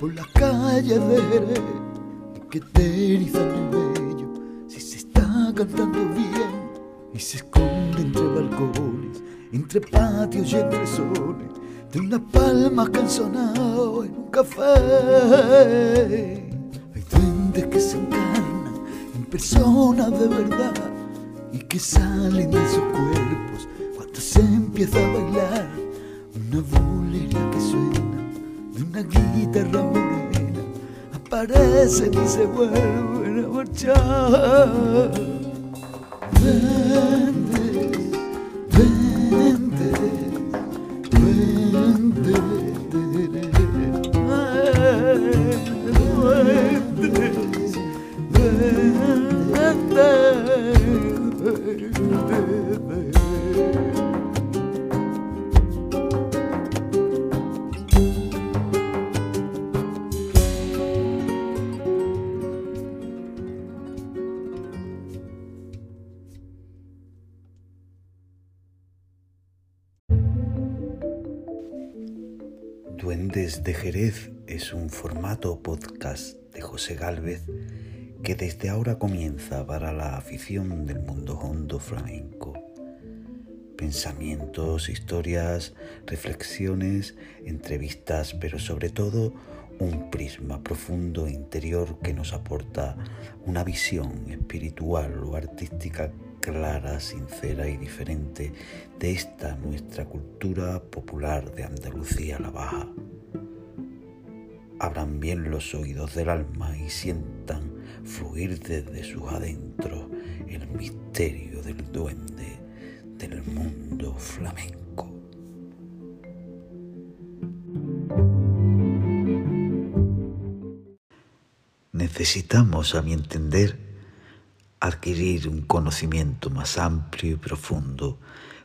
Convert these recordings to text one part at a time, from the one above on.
por las calles de que te erizan el vello si se está cantando bien y se esconde entre balcones, entre patios y entre soles de unas palmas que en un café. Hay duendes que se encarnan en personas de verdad y que salen de sus cuerpos cuando se empieza a bailar una bolería que suena de una guitarra morena. Aparecen y se vuelven a marchar. Duendes, Duendes de Jerez es un formato podcast de José Gálvez que desde ahora comienza para la afición del mundo hondo flamenco. Pensamientos, historias, reflexiones, entrevistas, pero sobre todo un prisma profundo e interior que nos aporta una visión espiritual o artística clara, sincera y diferente de esta nuestra cultura popular de Andalucía la Baja. Abran bien los oídos del alma y sientan fluir desde sus adentros el misterio del duende del mundo flamenco. Necesitamos, a mi entender, adquirir un conocimiento más amplio y profundo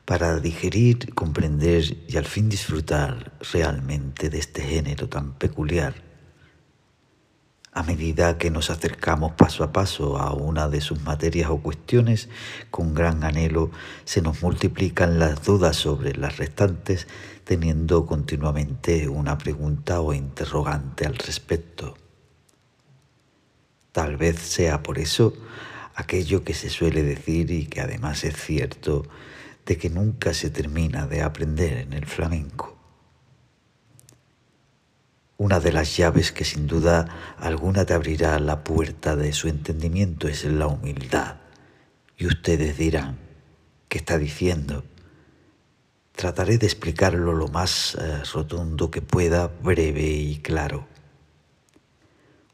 para digerir, comprender y al fin disfrutar realmente de este género tan peculiar. A medida que nos acercamos paso a paso a una de sus materias o cuestiones, con gran anhelo se nos multiplican las dudas sobre las restantes, teniendo continuamente una pregunta o interrogante al respecto. Tal vez sea por eso aquello que se suele decir y que además es cierto, de que nunca se termina de aprender en el flamenco. Una de las llaves que sin duda alguna te abrirá la puerta de su entendimiento es la humildad. Y ustedes dirán, ¿qué está diciendo? Trataré de explicarlo lo más eh, rotundo que pueda, breve y claro.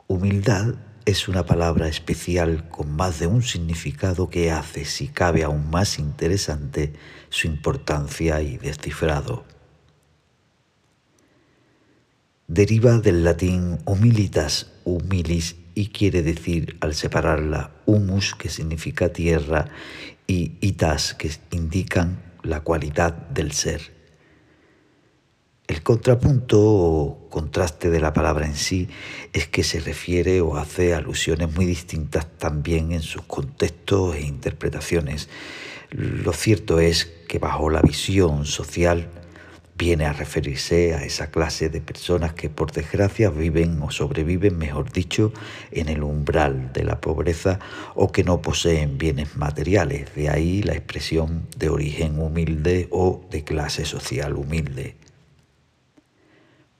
Humildad es una palabra especial con más de un significado que hace, si cabe aún más interesante, su importancia y descifrado. Deriva del latín humilitas, humilis, y quiere decir, al separarla, humus, que significa tierra, y itas, que indican la cualidad del ser. El contrapunto o contraste de la palabra en sí es que se refiere o hace alusiones muy distintas también en sus contextos e interpretaciones. Lo cierto es que bajo la visión social viene a referirse a esa clase de personas que por desgracia viven o sobreviven, mejor dicho, en el umbral de la pobreza o que no poseen bienes materiales, de ahí la expresión de origen humilde o de clase social humilde.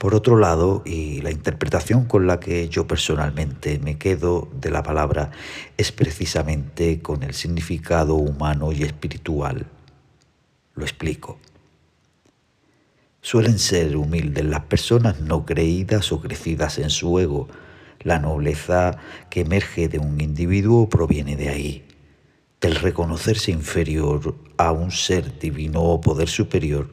Por otro lado, y la interpretación con la que yo personalmente me quedo de la palabra es precisamente con el significado humano y espiritual. Lo explico. Suelen ser humildes las personas no creídas o crecidas en su ego. La nobleza que emerge de un individuo proviene de ahí, del reconocerse inferior a un ser divino o poder superior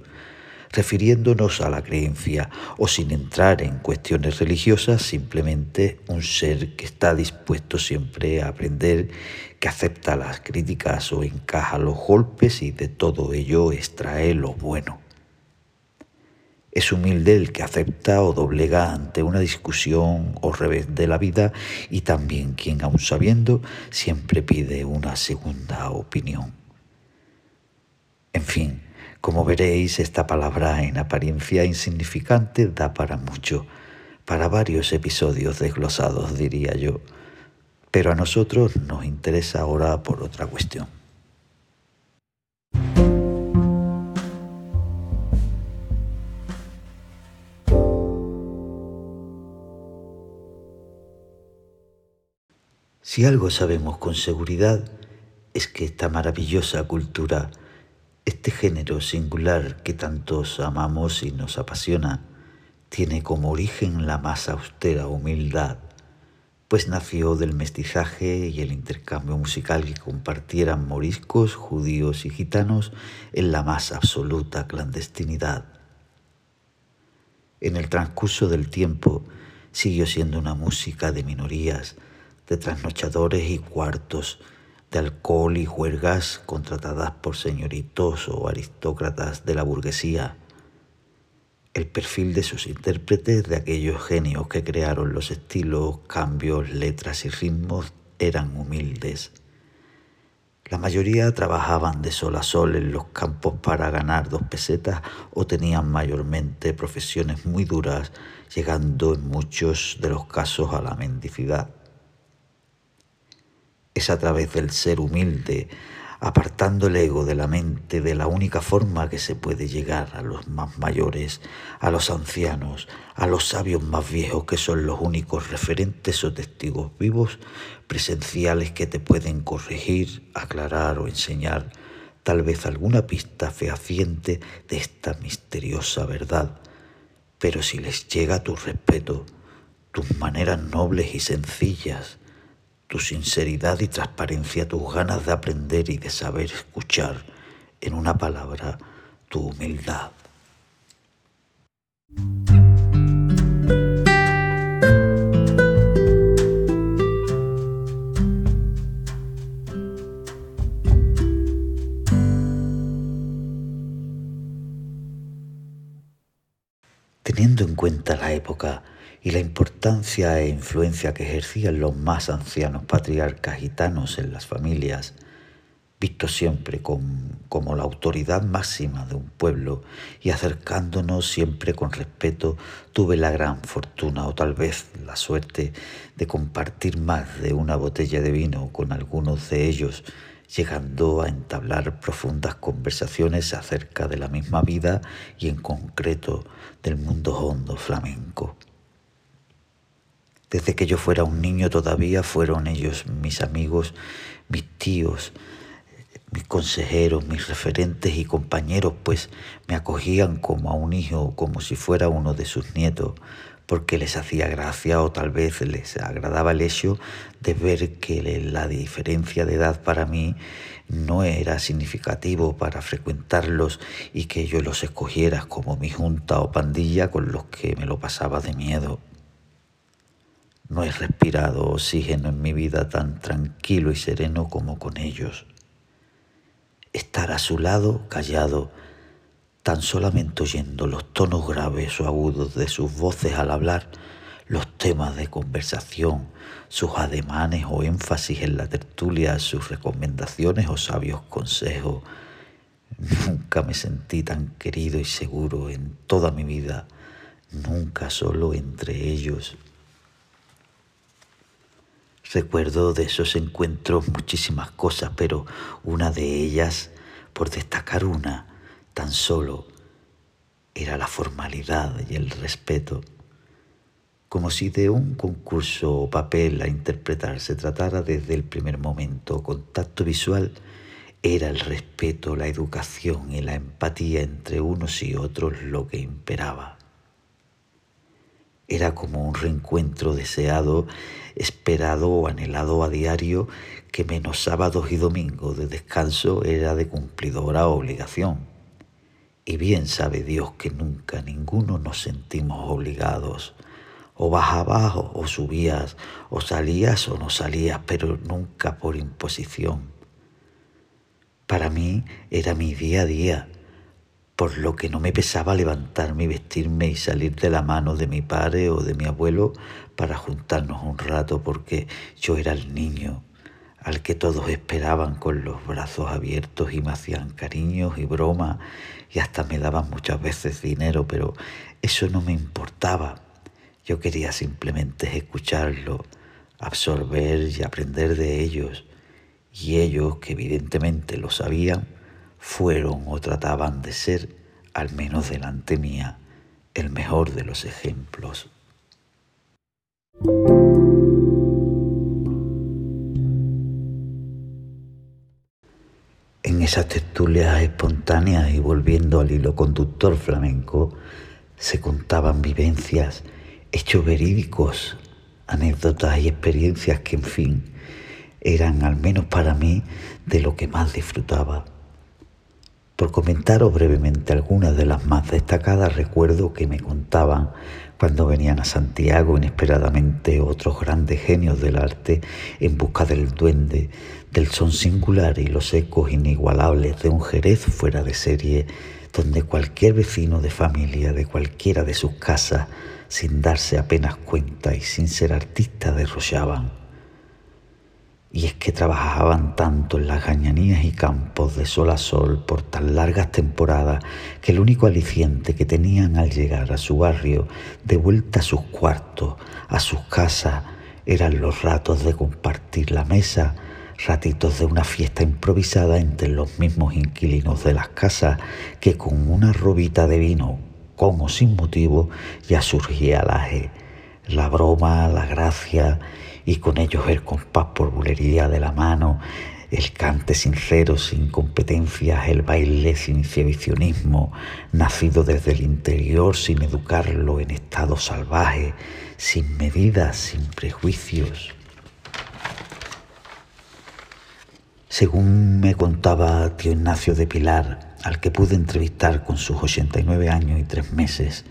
refiriéndonos a la creencia o sin entrar en cuestiones religiosas, simplemente un ser que está dispuesto siempre a aprender, que acepta las críticas o encaja los golpes y de todo ello extrae lo bueno. Es humilde el que acepta o doblega ante una discusión o revés de la vida y también quien, aun sabiendo, siempre pide una segunda opinión. En fin, como veréis, esta palabra en apariencia insignificante da para mucho, para varios episodios desglosados, diría yo. Pero a nosotros nos interesa ahora por otra cuestión. Si algo sabemos con seguridad es que esta maravillosa cultura, este género singular que tantos amamos y nos apasiona, tiene como origen la más austera humildad, pues nació del mestizaje y el intercambio musical que compartieran moriscos, judíos y gitanos en la más absoluta clandestinidad. En el transcurso del tiempo siguió siendo una música de minorías, de trasnochadores y cuartos, de alcohol y juergas contratadas por señoritos o aristócratas de la burguesía. El perfil de sus intérpretes, de aquellos genios que crearon los estilos, cambios, letras y ritmos, eran humildes. La mayoría trabajaban de sol a sol en los campos para ganar dos pesetas o tenían mayormente profesiones muy duras, llegando en muchos de los casos a la mendicidad. Es a través del ser humilde, apartando el ego de la mente de la única forma que se puede llegar a los más mayores, a los ancianos, a los sabios más viejos que son los únicos referentes o testigos vivos presenciales que te pueden corregir, aclarar o enseñar tal vez alguna pista fehaciente de esta misteriosa verdad. Pero si les llega tu respeto, tus maneras nobles y sencillas, tu sinceridad y transparencia, tus ganas de aprender y de saber escuchar, en una palabra, tu humildad. Teniendo en cuenta la época, y la importancia e influencia que ejercían los más ancianos patriarcas gitanos en las familias, visto siempre como la autoridad máxima de un pueblo y acercándonos siempre con respeto, tuve la gran fortuna o tal vez la suerte de compartir más de una botella de vino con algunos de ellos, llegando a entablar profundas conversaciones acerca de la misma vida y en concreto del mundo hondo flamenco. Desde que yo fuera un niño todavía fueron ellos mis amigos, mis tíos, mis consejeros, mis referentes y compañeros, pues me acogían como a un hijo, como si fuera uno de sus nietos, porque les hacía gracia o tal vez les agradaba el hecho de ver que la diferencia de edad para mí no era significativo para frecuentarlos y que yo los escogiera como mi junta o pandilla con los que me lo pasaba de miedo. No he respirado oxígeno en mi vida tan tranquilo y sereno como con ellos. Estar a su lado, callado, tan solamente oyendo los tonos graves o agudos de sus voces al hablar, los temas de conversación, sus ademanes o énfasis en la tertulia, sus recomendaciones o sabios consejos. Nunca me sentí tan querido y seguro en toda mi vida, nunca solo entre ellos Recuerdo de esos encuentros muchísimas cosas, pero una de ellas, por destacar una, tan solo, era la formalidad y el respeto. Como si de un concurso o papel a interpretar se tratara desde el primer momento, contacto visual, era el respeto, la educación y la empatía entre unos y otros lo que imperaba. Era como un reencuentro deseado, esperado o anhelado a diario que menos sábados y domingos de descanso era de cumplidora obligación. Y bien sabe Dios que nunca ninguno nos sentimos obligados. O bajabas o subías, o salías o no salías, pero nunca por imposición. Para mí era mi día a día por lo que no me pesaba levantarme y vestirme y salir de la mano de mi padre o de mi abuelo para juntarnos un rato, porque yo era el niño al que todos esperaban con los brazos abiertos y me hacían cariños y bromas y hasta me daban muchas veces dinero, pero eso no me importaba. Yo quería simplemente escucharlo, absorber y aprender de ellos. Y ellos, que evidentemente lo sabían, fueron o trataban de ser, al menos delante mía, el mejor de los ejemplos. En esas tertulias espontáneas y volviendo al hilo conductor flamenco, se contaban vivencias, hechos verídicos, anécdotas y experiencias que, en fin, eran, al menos para mí, de lo que más disfrutaba. Por comentaros brevemente algunas de las más destacadas, recuerdo que me contaban cuando venían a Santiago inesperadamente otros grandes genios del arte en busca del duende, del son singular y los ecos inigualables de un Jerez fuera de serie, donde cualquier vecino de familia de cualquiera de sus casas, sin darse apenas cuenta y sin ser artista, derrochaban. Y es que trabajaban tanto en las gañanías y campos de sol a sol por tan largas temporadas que el único aliciente que tenían al llegar a su barrio, de vuelta a sus cuartos, a sus casas, eran los ratos de compartir la mesa, ratitos de una fiesta improvisada entre los mismos inquilinos de las casas que con una robita de vino, como sin motivo, ya surgía el la broma, la gracia y con ellos el compás por bulería de la mano, el cante sincero sin competencias, el baile sin exhibicionismo, nacido desde el interior sin educarlo en estado salvaje, sin medidas, sin prejuicios. Según me contaba tío Ignacio de Pilar, al que pude entrevistar con sus 89 años y tres meses,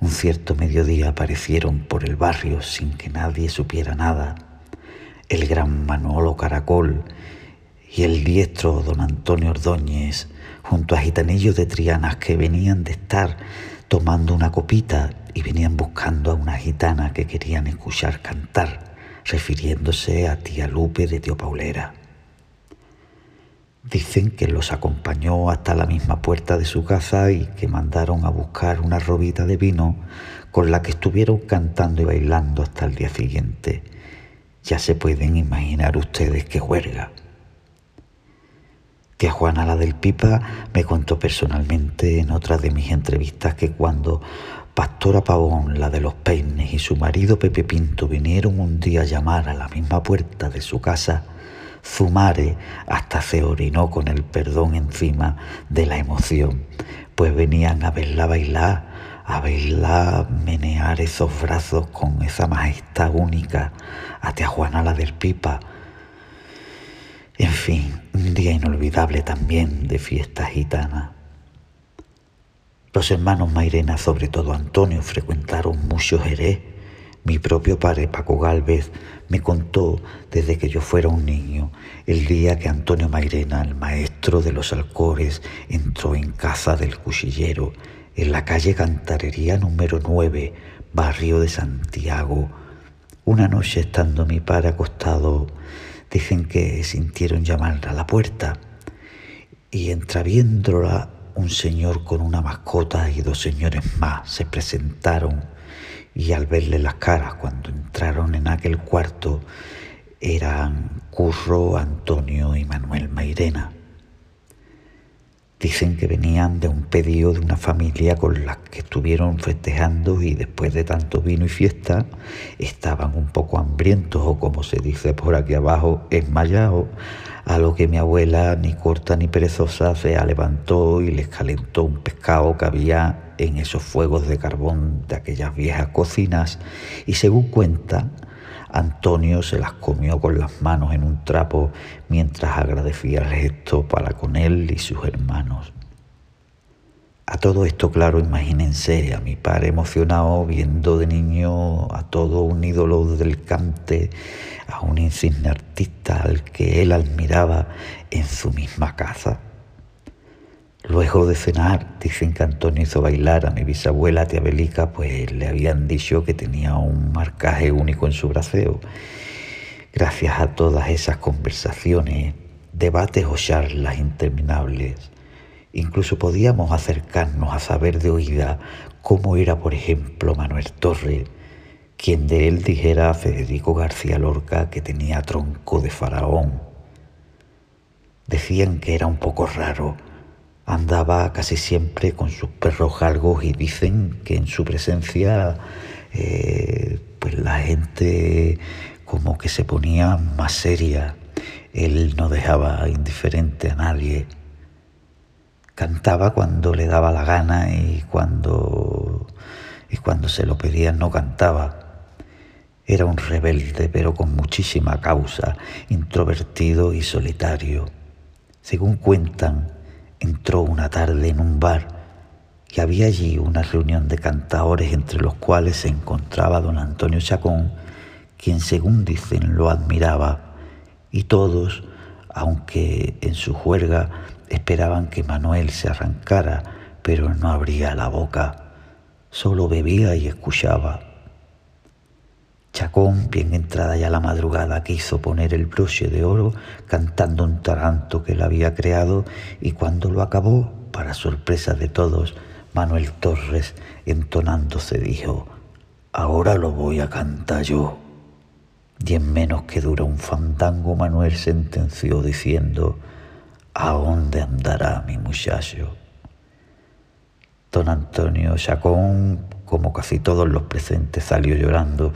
un cierto mediodía aparecieron por el barrio sin que nadie supiera nada el gran Manolo Caracol y el diestro don Antonio Ordóñez junto a gitanillos de Trianas que venían de estar tomando una copita y venían buscando a una gitana que querían escuchar cantar, refiriéndose a tía Lupe de Tío Paulera. Dicen que los acompañó hasta la misma puerta de su casa y que mandaron a buscar una robita de vino con la que estuvieron cantando y bailando hasta el día siguiente. Ya se pueden imaginar ustedes qué huelga. Tía Juana la del Pipa me contó personalmente en otra de mis entrevistas que cuando Pastora Pavón, la de los peines, y su marido Pepe Pinto vinieron un día a llamar a la misma puerta de su casa, Zumare hasta se orinó con el perdón encima de la emoción, pues venían a verla bailar, a verla menear esos brazos con esa majestad única, a tía Juana la del Pipa. En fin, un día inolvidable también de fiesta gitana. Los hermanos Mairena, sobre todo Antonio, frecuentaron mucho Jerez mi propio padre, Paco Galvez, me contó desde que yo fuera un niño el día que Antonio Mairena, el maestro de los alcores, entró en casa del cuchillero en la calle Cantarería número 9, barrio de Santiago. Una noche estando mi padre acostado, dicen que sintieron llamar a la puerta y entraviéndola un señor con una mascota y dos señores más se presentaron y al verle las caras cuando entraron en aquel cuarto eran Curro, Antonio y Manuel Mairena. Dicen que venían de un pedido de una familia con la que estuvieron festejando y después de tanto vino y fiesta estaban un poco hambrientos o como se dice por aquí abajo, enmayados, a lo que mi abuela, ni corta ni perezosa, se levantó y les calentó un pescado que había en esos fuegos de carbón de aquellas viejas cocinas y según cuenta, Antonio se las comió con las manos en un trapo mientras agradecía el gesto para con él y sus hermanos. A todo esto, claro, imagínense a mi padre emocionado viendo de niño a todo un ídolo del cante, a un insigne artista al que él admiraba en su misma casa. Luego de cenar, dicen que Antonio hizo bailar a mi bisabuela tía Belica, pues le habían dicho que tenía un marcaje único en su braceo. Gracias a todas esas conversaciones, debates o charlas interminables, incluso podíamos acercarnos a saber de oída cómo era, por ejemplo, Manuel Torre, quien de él dijera a Federico García Lorca que tenía tronco de faraón. Decían que era un poco raro, andaba casi siempre con sus perros galgos y dicen que en su presencia eh, pues la gente como que se ponía más seria. Él no dejaba indiferente a nadie. Cantaba cuando le daba la gana y cuando, y cuando se lo pedían no cantaba. Era un rebelde, pero con muchísima causa, introvertido y solitario. Según cuentan, entró una tarde en un bar y había allí una reunión de cantadores entre los cuales se encontraba don Antonio Chacón, quien según dicen lo admiraba, y todos, aunque en su juerga esperaban que Manuel se arrancara, pero no abría la boca, solo bebía y escuchaba. Chacón, bien entrada ya la madrugada, quiso poner el broche de oro cantando un taranto que él había creado y cuando lo acabó, para sorpresa de todos, Manuel Torres, entonándose, dijo, ahora lo voy a cantar yo. Y en menos que dura un fandango, Manuel sentenció diciendo, ¿a dónde andará mi muchacho? Don Antonio Chacón, como casi todos los presentes, salió llorando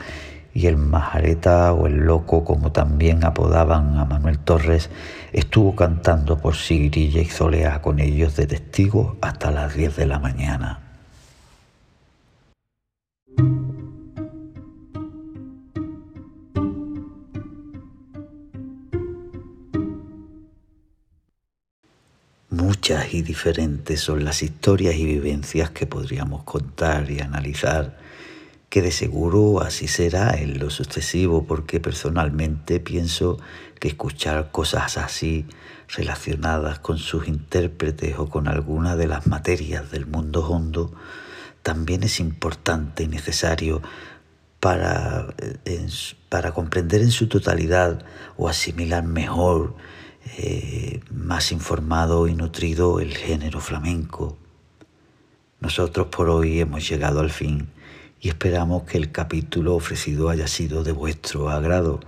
y el majareta o el loco, como también apodaban a Manuel Torres, estuvo cantando por Sigrilla y Zolea con ellos de testigo hasta las 10 de la mañana. Muchas y diferentes son las historias y vivencias que podríamos contar y analizar que de seguro así será en lo sucesivo, porque personalmente pienso que escuchar cosas así relacionadas con sus intérpretes o con alguna de las materias del mundo hondo también es importante y necesario para, eh, para comprender en su totalidad o asimilar mejor, eh, más informado y nutrido el género flamenco. Nosotros por hoy hemos llegado al fin y esperamos que el capítulo ofrecido haya sido de vuestro agrado.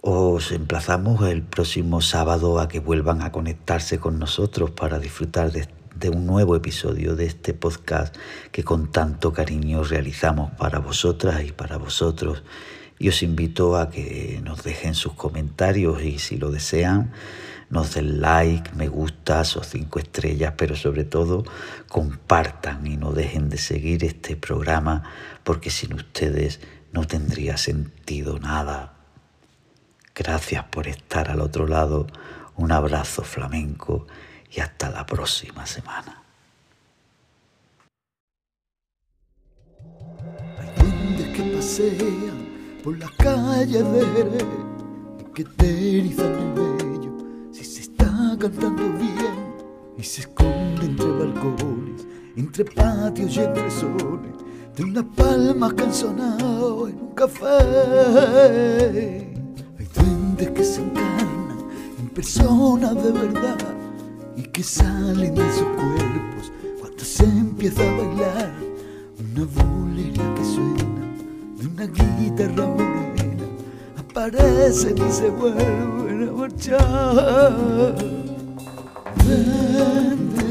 Os emplazamos el próximo sábado a que vuelvan a conectarse con nosotros para disfrutar de, un nuevo episodio de este podcast que con tanto cariño realizamos para vosotras y para vosotros. Y os invito a que nos dejen sus comentarios y si lo desean, nos den like, me gustas o cinco estrellas, pero sobre todo compartan y no dejen de seguir este programa porque sin ustedes no tendría sentido nada. Gracias por estar al otro lado, un abrazo flamenco y hasta la próxima semana. Por las calles de cantando bien y se esconde entre balcones, entre patios y entre soles, de una palma canzonado en un café. Hay duendes que se encarnan en personas de verdad y que salen de sus cuerpos cuando se empieza a bailar una bulería que suena de una guitarra morena aparecen y se vuelven a marchar. senden